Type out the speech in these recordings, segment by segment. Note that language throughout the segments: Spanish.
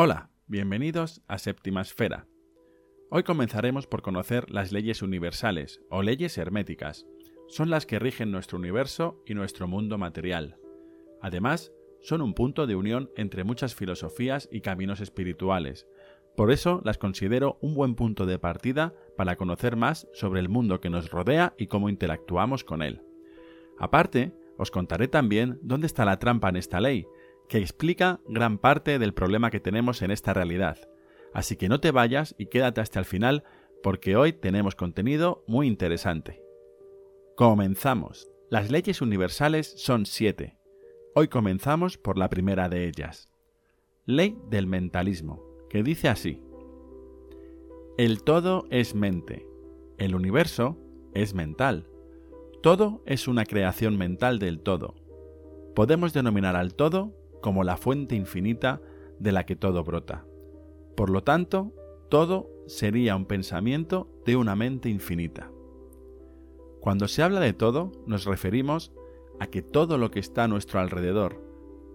Hola, bienvenidos a Séptima Esfera. Hoy comenzaremos por conocer las leyes universales o leyes herméticas. Son las que rigen nuestro universo y nuestro mundo material. Además, son un punto de unión entre muchas filosofías y caminos espirituales. Por eso las considero un buen punto de partida para conocer más sobre el mundo que nos rodea y cómo interactuamos con él. Aparte, os contaré también dónde está la trampa en esta ley, que explica gran parte del problema que tenemos en esta realidad. Así que no te vayas y quédate hasta el final porque hoy tenemos contenido muy interesante. Comenzamos. Las leyes universales son siete. Hoy comenzamos por la primera de ellas. Ley del mentalismo, que dice así. El todo es mente. El universo es mental. Todo es una creación mental del todo. Podemos denominar al todo como la fuente infinita de la que todo brota. Por lo tanto, todo sería un pensamiento de una mente infinita. Cuando se habla de todo, nos referimos a que todo lo que está a nuestro alrededor,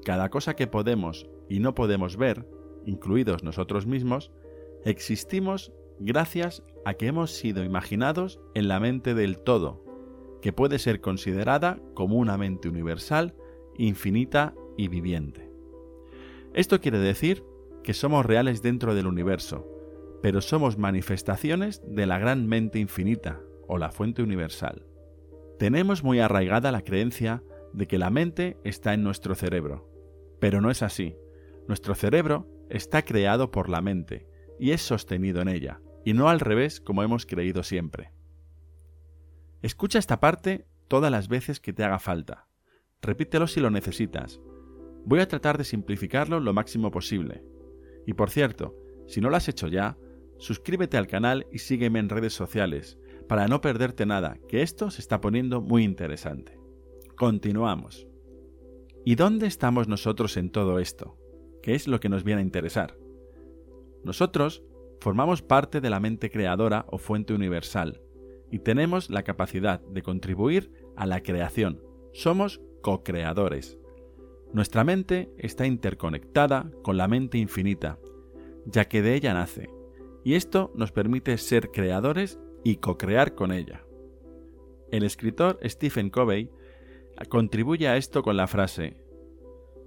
cada cosa que podemos y no podemos ver, incluidos nosotros mismos, existimos gracias a que hemos sido imaginados en la mente del todo, que puede ser considerada como una mente universal, infinita y viviente. Esto quiere decir que somos reales dentro del universo, pero somos manifestaciones de la gran mente infinita o la fuente universal. Tenemos muy arraigada la creencia de que la mente está en nuestro cerebro, pero no es así. Nuestro cerebro está creado por la mente y es sostenido en ella, y no al revés como hemos creído siempre. Escucha esta parte todas las veces que te haga falta. Repítelo si lo necesitas. Voy a tratar de simplificarlo lo máximo posible. Y por cierto, si no lo has hecho ya, suscríbete al canal y sígueme en redes sociales para no perderte nada, que esto se está poniendo muy interesante. Continuamos. ¿Y dónde estamos nosotros en todo esto? ¿Qué es lo que nos viene a interesar? Nosotros formamos parte de la mente creadora o fuente universal y tenemos la capacidad de contribuir a la creación. Somos co-creadores. Nuestra mente está interconectada con la mente infinita, ya que de ella nace, y esto nos permite ser creadores y co-crear con ella. El escritor Stephen Covey contribuye a esto con la frase,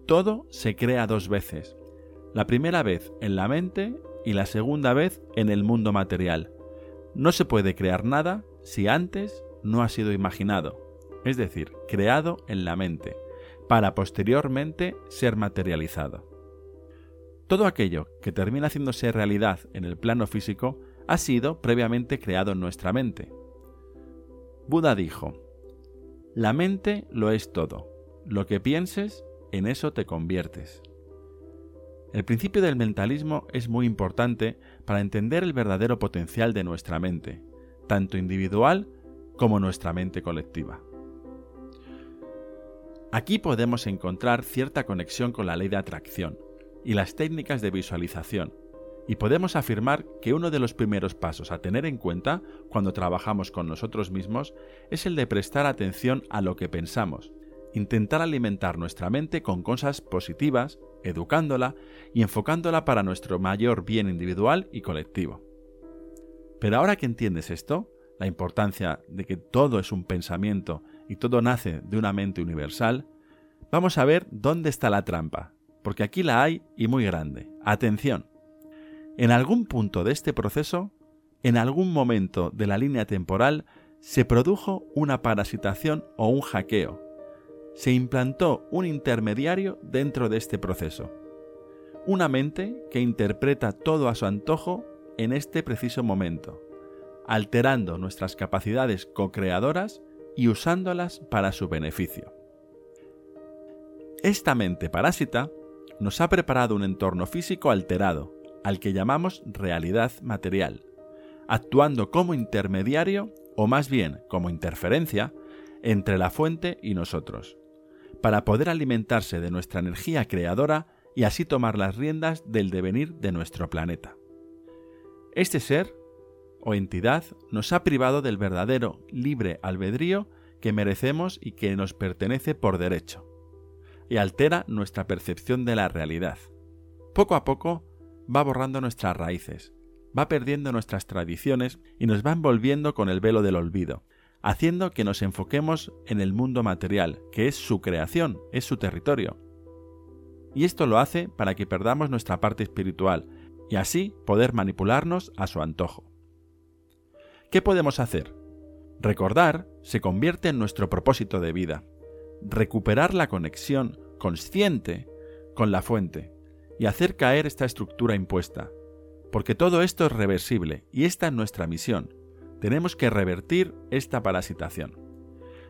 Todo se crea dos veces, la primera vez en la mente y la segunda vez en el mundo material. No se puede crear nada si antes no ha sido imaginado, es decir, creado en la mente para posteriormente ser materializado. Todo aquello que termina haciéndose realidad en el plano físico ha sido previamente creado en nuestra mente. Buda dijo, La mente lo es todo, lo que pienses, en eso te conviertes. El principio del mentalismo es muy importante para entender el verdadero potencial de nuestra mente, tanto individual como nuestra mente colectiva. Aquí podemos encontrar cierta conexión con la ley de atracción y las técnicas de visualización, y podemos afirmar que uno de los primeros pasos a tener en cuenta cuando trabajamos con nosotros mismos es el de prestar atención a lo que pensamos, intentar alimentar nuestra mente con cosas positivas, educándola y enfocándola para nuestro mayor bien individual y colectivo. Pero ahora que entiendes esto, la importancia de que todo es un pensamiento y todo nace de una mente universal, vamos a ver dónde está la trampa, porque aquí la hay y muy grande. Atención. En algún punto de este proceso, en algún momento de la línea temporal, se produjo una parasitación o un hackeo. Se implantó un intermediario dentro de este proceso. Una mente que interpreta todo a su antojo en este preciso momento, alterando nuestras capacidades co-creadoras y usándolas para su beneficio. Esta mente parásita nos ha preparado un entorno físico alterado, al que llamamos realidad material, actuando como intermediario, o más bien como interferencia, entre la fuente y nosotros, para poder alimentarse de nuestra energía creadora y así tomar las riendas del devenir de nuestro planeta. Este ser o entidad nos ha privado del verdadero libre albedrío que merecemos y que nos pertenece por derecho, y altera nuestra percepción de la realidad. Poco a poco va borrando nuestras raíces, va perdiendo nuestras tradiciones y nos va envolviendo con el velo del olvido, haciendo que nos enfoquemos en el mundo material, que es su creación, es su territorio. Y esto lo hace para que perdamos nuestra parte espiritual y así poder manipularnos a su antojo. ¿Qué podemos hacer? Recordar se convierte en nuestro propósito de vida. Recuperar la conexión consciente con la fuente y hacer caer esta estructura impuesta. Porque todo esto es reversible y esta es nuestra misión. Tenemos que revertir esta parasitación.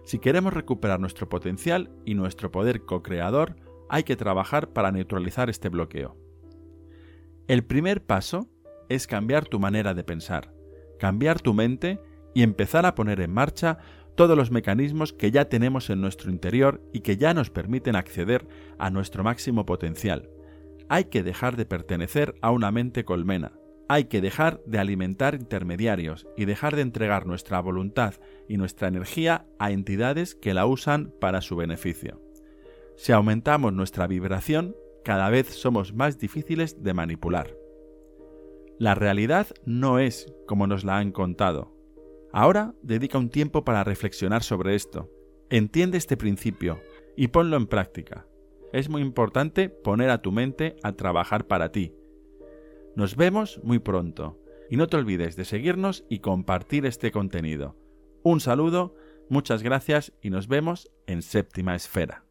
Si queremos recuperar nuestro potencial y nuestro poder co-creador, hay que trabajar para neutralizar este bloqueo. El primer paso es cambiar tu manera de pensar, cambiar tu mente y empezar a poner en marcha todos los mecanismos que ya tenemos en nuestro interior y que ya nos permiten acceder a nuestro máximo potencial. Hay que dejar de pertenecer a una mente colmena. Hay que dejar de alimentar intermediarios y dejar de entregar nuestra voluntad y nuestra energía a entidades que la usan para su beneficio. Si aumentamos nuestra vibración, cada vez somos más difíciles de manipular. La realidad no es como nos la han contado, Ahora dedica un tiempo para reflexionar sobre esto. Entiende este principio y ponlo en práctica. Es muy importante poner a tu mente a trabajar para ti. Nos vemos muy pronto y no te olvides de seguirnos y compartir este contenido. Un saludo, muchas gracias y nos vemos en séptima esfera.